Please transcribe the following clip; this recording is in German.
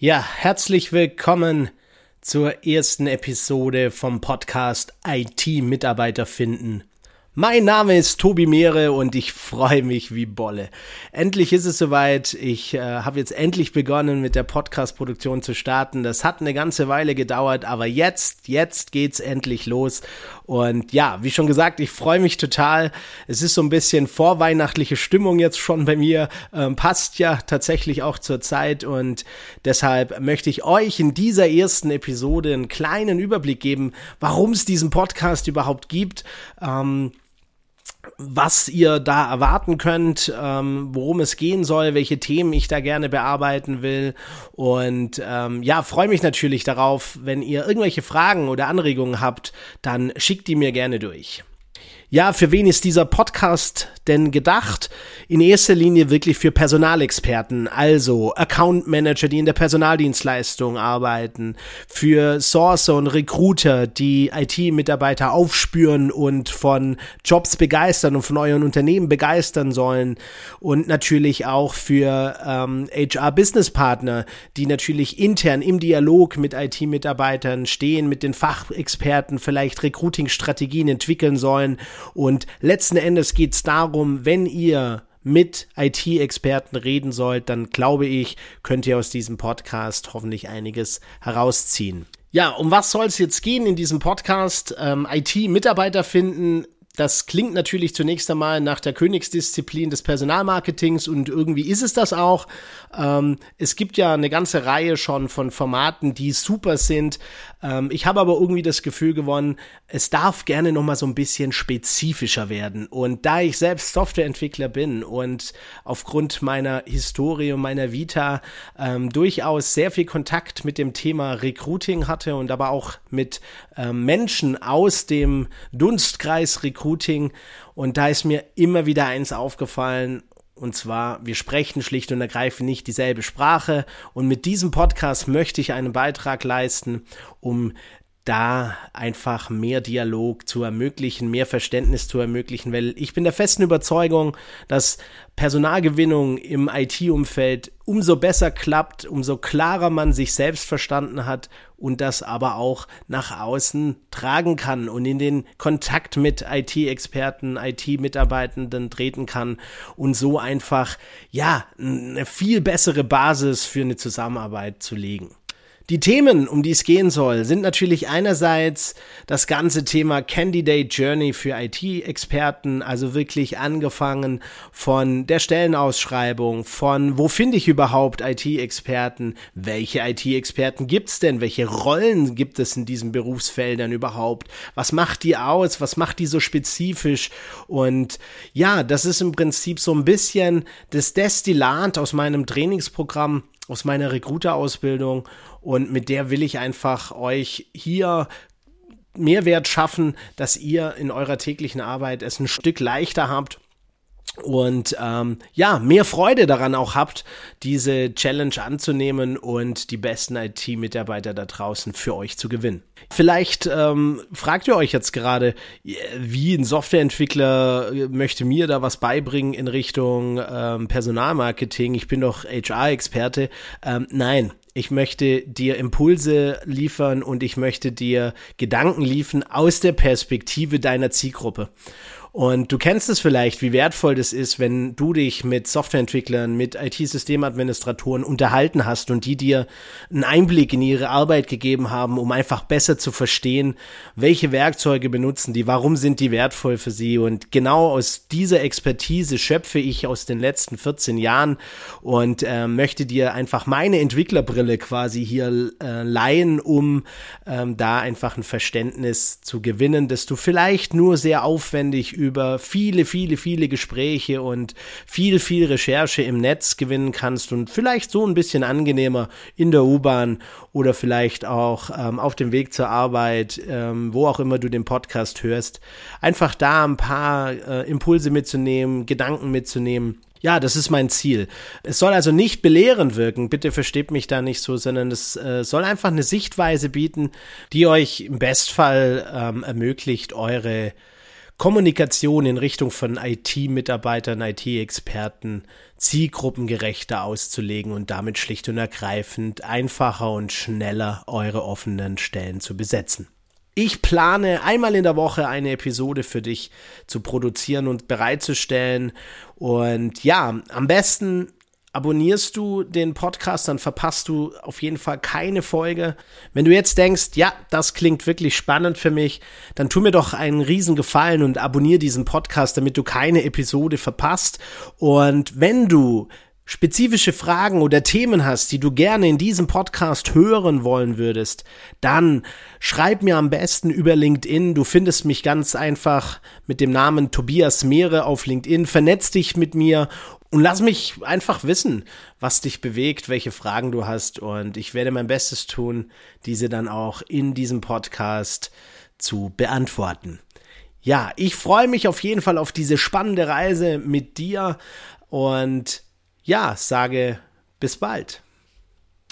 Ja, herzlich willkommen zur ersten Episode vom Podcast IT-Mitarbeiter finden. Mein Name ist Tobi Meere und ich freue mich wie Bolle. Endlich ist es soweit. Ich äh, habe jetzt endlich begonnen mit der Podcast-Produktion zu starten. Das hat eine ganze Weile gedauert, aber jetzt, jetzt geht's endlich los. Und ja, wie schon gesagt, ich freue mich total. Es ist so ein bisschen vorweihnachtliche Stimmung jetzt schon bei mir. Ähm, passt ja tatsächlich auch zur Zeit und deshalb möchte ich euch in dieser ersten Episode einen kleinen Überblick geben, warum es diesen Podcast überhaupt gibt. Ähm, was ihr da erwarten könnt, ähm, worum es gehen soll, welche Themen ich da gerne bearbeiten will. Und ähm, ja, freue mich natürlich darauf, wenn ihr irgendwelche Fragen oder Anregungen habt, dann schickt die mir gerne durch. Ja, für wen ist dieser Podcast denn gedacht? In erster Linie wirklich für Personalexperten, also Account Manager, die in der Personaldienstleistung arbeiten, für Sourcer und Recruiter, die IT-Mitarbeiter aufspüren und von Jobs begeistern und von euren Unternehmen begeistern sollen und natürlich auch für ähm, HR-Business-Partner, die natürlich intern im Dialog mit IT-Mitarbeitern stehen, mit den Fachexperten vielleicht Recruiting-Strategien entwickeln sollen und letzten Endes geht es darum, wenn ihr mit IT-Experten reden sollt, dann glaube ich, könnt ihr aus diesem Podcast hoffentlich einiges herausziehen. Ja, um was soll es jetzt gehen in diesem Podcast? Ähm, IT-Mitarbeiter finden das klingt natürlich zunächst einmal nach der Königsdisziplin des Personalmarketings und irgendwie ist es das auch. Ähm, es gibt ja eine ganze Reihe schon von Formaten, die super sind. Ähm, ich habe aber irgendwie das Gefühl gewonnen, es darf gerne noch mal so ein bisschen spezifischer werden. Und da ich selbst Softwareentwickler bin und aufgrund meiner Historie und meiner Vita ähm, durchaus sehr viel Kontakt mit dem Thema Recruiting hatte und aber auch mit ähm, Menschen aus dem Dunstkreis Recruiting Recruiting. Und da ist mir immer wieder eins aufgefallen. Und zwar, wir sprechen schlicht und ergreifend nicht dieselbe Sprache. Und mit diesem Podcast möchte ich einen Beitrag leisten, um da einfach mehr Dialog zu ermöglichen, mehr Verständnis zu ermöglichen, weil ich bin der festen Überzeugung, dass Personalgewinnung im IT-Umfeld umso besser klappt, umso klarer man sich selbst verstanden hat und das aber auch nach außen tragen kann und in den Kontakt mit IT-Experten, IT-Mitarbeitenden treten kann und so einfach, ja, eine viel bessere Basis für eine Zusammenarbeit zu legen. Die Themen, um die es gehen soll, sind natürlich einerseits das ganze Thema Candidate Journey für IT-Experten, also wirklich angefangen von der Stellenausschreibung, von wo finde ich überhaupt IT-Experten, welche IT-Experten gibt's denn, welche Rollen gibt es in diesen Berufsfeldern überhaupt, was macht die aus, was macht die so spezifisch? Und ja, das ist im Prinzip so ein bisschen das Destillat aus meinem Trainingsprogramm aus meiner Recruiter-Ausbildung und mit der will ich einfach euch hier Mehrwert schaffen, dass ihr in eurer täglichen Arbeit es ein Stück leichter habt und ähm, ja, mehr Freude daran auch habt, diese Challenge anzunehmen und die besten IT-Mitarbeiter da draußen für euch zu gewinnen. Vielleicht ähm, fragt ihr euch jetzt gerade, wie ein Softwareentwickler äh, möchte mir da was beibringen in Richtung ähm, Personalmarketing. Ich bin doch HR-Experte. Ähm, nein, ich möchte dir Impulse liefern und ich möchte dir Gedanken liefern aus der Perspektive deiner Zielgruppe. Und du kennst es vielleicht, wie wertvoll das ist, wenn du dich mit Softwareentwicklern, mit IT-Systemadministratoren unterhalten hast und die dir einen Einblick in ihre Arbeit gegeben haben, um einfach besser zu verstehen, welche Werkzeuge benutzen die, warum sind die wertvoll für sie. Und genau aus dieser Expertise schöpfe ich aus den letzten 14 Jahren und äh, möchte dir einfach meine Entwicklerbrille quasi hier äh, leihen, um ähm, da einfach ein Verständnis zu gewinnen, dass du vielleicht nur sehr aufwendig über viele, viele, viele Gespräche und viel, viel Recherche im Netz gewinnen kannst und vielleicht so ein bisschen angenehmer in der U-Bahn oder vielleicht auch ähm, auf dem Weg zur Arbeit, ähm, wo auch immer du den Podcast hörst, einfach da ein paar äh, Impulse mitzunehmen, Gedanken mitzunehmen. Ja, das ist mein Ziel. Es soll also nicht belehrend wirken, bitte versteht mich da nicht so, sondern es äh, soll einfach eine Sichtweise bieten, die euch im Bestfall ähm, ermöglicht, eure Kommunikation in Richtung von IT-Mitarbeitern, IT-Experten zielgruppengerechter auszulegen und damit schlicht und ergreifend einfacher und schneller eure offenen Stellen zu besetzen. Ich plane einmal in der Woche eine Episode für dich zu produzieren und bereitzustellen. Und ja, am besten abonnierst du den Podcast, dann verpasst du auf jeden Fall keine Folge. Wenn du jetzt denkst, ja, das klingt wirklich spannend für mich, dann tu mir doch einen riesen Gefallen und abonniere diesen Podcast, damit du keine Episode verpasst. Und wenn du spezifische Fragen oder Themen hast, die du gerne in diesem Podcast hören wollen würdest, dann schreib mir am besten über LinkedIn. Du findest mich ganz einfach mit dem Namen Tobias Meere auf LinkedIn. Vernetz dich mit mir und lass mich einfach wissen, was dich bewegt, welche Fragen du hast. Und ich werde mein Bestes tun, diese dann auch in diesem Podcast zu beantworten. Ja, ich freue mich auf jeden Fall auf diese spannende Reise mit dir und ja, sage bis bald.